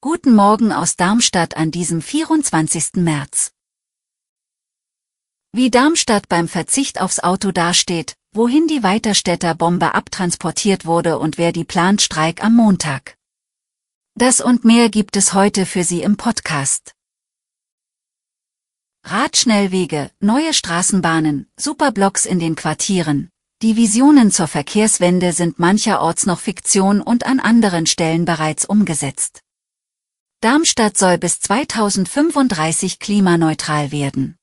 Guten Morgen aus Darmstadt an diesem 24. März. Wie Darmstadt beim Verzicht aufs Auto dasteht, wohin die Weiterstädter Bombe abtransportiert wurde und wer die plant Streik am Montag. Das und mehr gibt es heute für Sie im Podcast. Radschnellwege, neue Straßenbahnen, Superblocks in den Quartieren. Die Visionen zur Verkehrswende sind mancherorts noch Fiktion und an anderen Stellen bereits umgesetzt. Darmstadt soll bis 2035 klimaneutral werden.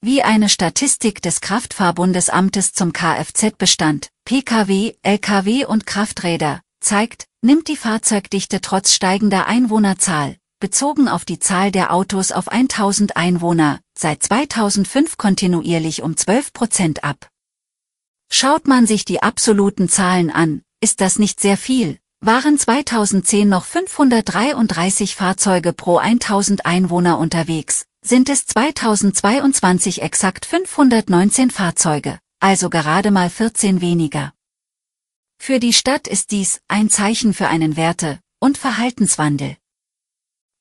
Wie eine Statistik des Kraftfahrbundesamtes zum Kfz-Bestand, Pkw, Lkw und Krafträder, zeigt, nimmt die Fahrzeugdichte trotz steigender Einwohnerzahl, bezogen auf die Zahl der Autos auf 1000 Einwohner, seit 2005 kontinuierlich um 12 Prozent ab. Schaut man sich die absoluten Zahlen an, ist das nicht sehr viel, waren 2010 noch 533 Fahrzeuge pro 1000 Einwohner unterwegs, sind es 2022 exakt 519 Fahrzeuge, also gerade mal 14 weniger. Für die Stadt ist dies ein Zeichen für einen Werte- und Verhaltenswandel.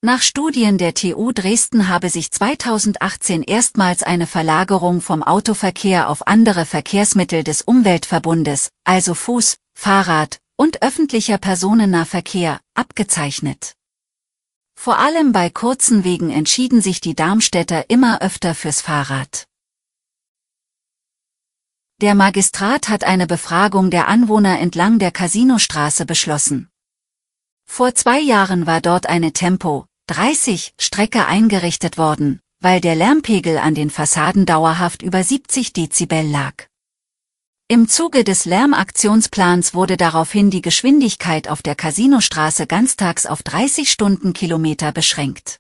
Nach Studien der TU Dresden habe sich 2018 erstmals eine Verlagerung vom Autoverkehr auf andere Verkehrsmittel des Umweltverbundes, also Fuß, Fahrrad und öffentlicher Personennahverkehr, abgezeichnet. Vor allem bei kurzen Wegen entschieden sich die Darmstädter immer öfter fürs Fahrrad. Der Magistrat hat eine Befragung der Anwohner entlang der Casinostraße beschlossen. Vor zwei Jahren war dort eine Tempo 30 Strecke eingerichtet worden, weil der Lärmpegel an den Fassaden dauerhaft über 70 Dezibel lag. Im Zuge des Lärmaktionsplans wurde daraufhin die Geschwindigkeit auf der Casinostraße ganztags auf 30 Stundenkilometer beschränkt.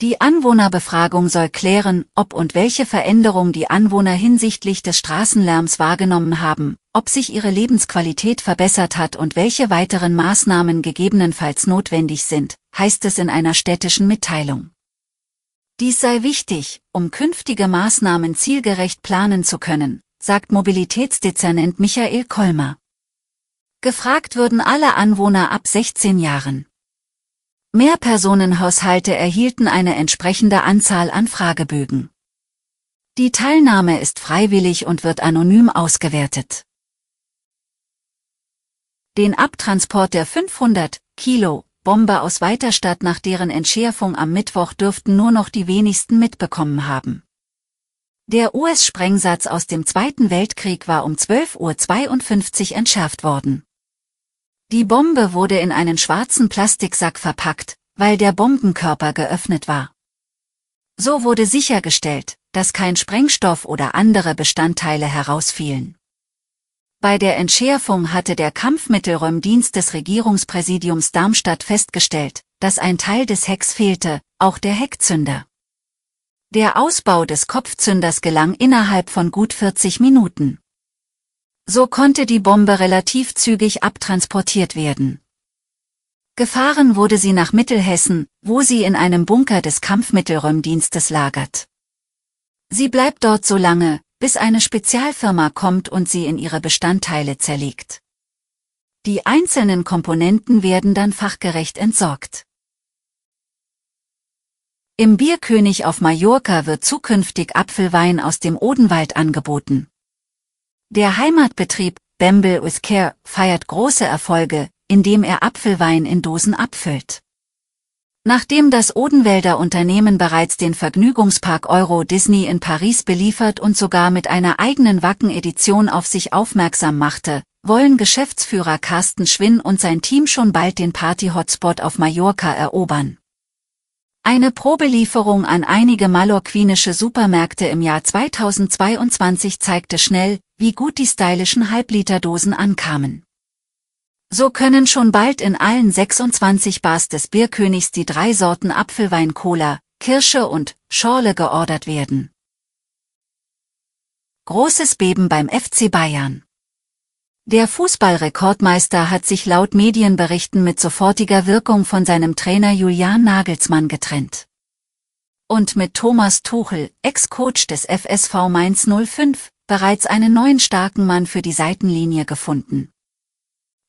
Die Anwohnerbefragung soll klären, ob und welche Veränderung die Anwohner hinsichtlich des Straßenlärms wahrgenommen haben, ob sich ihre Lebensqualität verbessert hat und welche weiteren Maßnahmen gegebenenfalls notwendig sind, heißt es in einer städtischen Mitteilung. Dies sei wichtig, um künftige Maßnahmen zielgerecht planen zu können, sagt Mobilitätsdezernent Michael Kolmer. Gefragt würden alle Anwohner ab 16 Jahren. Mehrpersonenhaushalte erhielten eine entsprechende Anzahl an Fragebögen. Die Teilnahme ist freiwillig und wird anonym ausgewertet. Den Abtransport der 500 Kilo Bombe aus Weiterstadt nach deren Entschärfung am Mittwoch dürften nur noch die wenigsten mitbekommen haben. Der US-Sprengsatz aus dem Zweiten Weltkrieg war um 12.52 Uhr entschärft worden. Die Bombe wurde in einen schwarzen Plastiksack verpackt, weil der Bombenkörper geöffnet war. So wurde sichergestellt, dass kein Sprengstoff oder andere Bestandteile herausfielen. Bei der Entschärfung hatte der Kampfmittelräumdienst des Regierungspräsidiums Darmstadt festgestellt, dass ein Teil des Hecks fehlte, auch der Heckzünder. Der Ausbau des Kopfzünders gelang innerhalb von gut 40 Minuten. So konnte die Bombe relativ zügig abtransportiert werden. Gefahren wurde sie nach Mittelhessen, wo sie in einem Bunker des Kampfmittelräumdienstes lagert. Sie bleibt dort so lange, bis eine Spezialfirma kommt und sie in ihre Bestandteile zerlegt. Die einzelnen Komponenten werden dann fachgerecht entsorgt. Im Bierkönig auf Mallorca wird zukünftig Apfelwein aus dem Odenwald angeboten. Der Heimatbetrieb Bamble with Care feiert große Erfolge, indem er Apfelwein in Dosen abfüllt. Nachdem das Odenwälder Unternehmen bereits den Vergnügungspark Euro Disney in Paris beliefert und sogar mit einer eigenen Wacken-Edition auf sich aufmerksam machte, wollen Geschäftsführer Carsten Schwinn und sein Team schon bald den Party-Hotspot auf Mallorca erobern. Eine Probelieferung an einige mallorquinische Supermärkte im Jahr 2022 zeigte schnell, wie gut die stylischen Halbliterdosen ankamen. So können schon bald in allen 26 Bars des Bierkönigs die drei Sorten Apfelwein Cola, Kirsche und Schorle geordert werden. Großes Beben beim FC Bayern. Der Fußballrekordmeister hat sich laut Medienberichten mit sofortiger Wirkung von seinem Trainer Julian Nagelsmann getrennt. Und mit Thomas Tuchel, Ex-Coach des FSV Mainz 05, bereits einen neuen starken Mann für die Seitenlinie gefunden.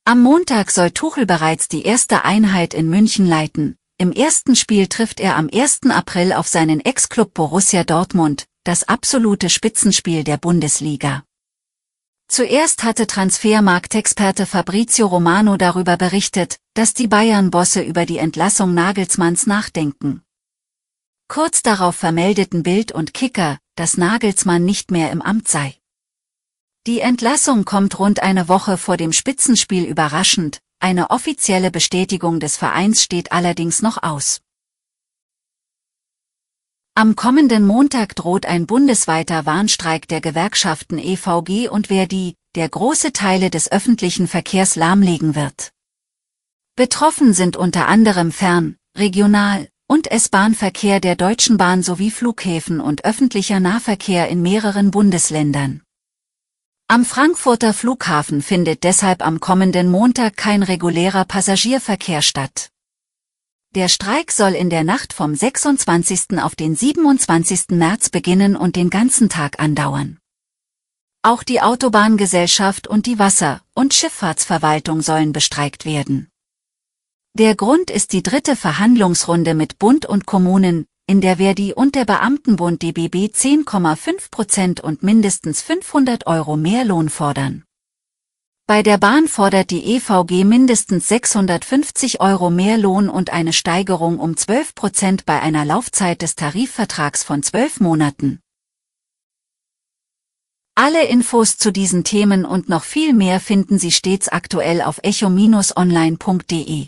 Am Montag soll Tuchel bereits die erste Einheit in München leiten. Im ersten Spiel trifft er am 1. April auf seinen Ex-Club Borussia Dortmund, das absolute Spitzenspiel der Bundesliga. Zuerst hatte Transfermarktexperte Fabrizio Romano darüber berichtet, dass die Bayern-Bosse über die Entlassung Nagelsmanns nachdenken. Kurz darauf vermeldeten Bild und Kicker, dass Nagelsmann nicht mehr im Amt sei. Die Entlassung kommt rund eine Woche vor dem Spitzenspiel überraschend, eine offizielle Bestätigung des Vereins steht allerdings noch aus. Am kommenden Montag droht ein bundesweiter Warnstreik der Gewerkschaften EVG und Verdi, der große Teile des öffentlichen Verkehrs lahmlegen wird. Betroffen sind unter anderem Fern-, Regional- und S-Bahn-Verkehr der Deutschen Bahn sowie Flughäfen und öffentlicher Nahverkehr in mehreren Bundesländern. Am Frankfurter Flughafen findet deshalb am kommenden Montag kein regulärer Passagierverkehr statt. Der Streik soll in der Nacht vom 26. auf den 27. März beginnen und den ganzen Tag andauern. Auch die Autobahngesellschaft und die Wasser- und Schifffahrtsverwaltung sollen bestreikt werden. Der Grund ist die dritte Verhandlungsrunde mit Bund und Kommunen, in der Verdi und der Beamtenbund DBB 10,5 Prozent und mindestens 500 Euro mehr Lohn fordern. Bei der Bahn fordert die EVG mindestens 650 Euro mehr Lohn und eine Steigerung um 12 Prozent bei einer Laufzeit des Tarifvertrags von 12 Monaten. Alle Infos zu diesen Themen und noch viel mehr finden Sie stets aktuell auf echo-online.de.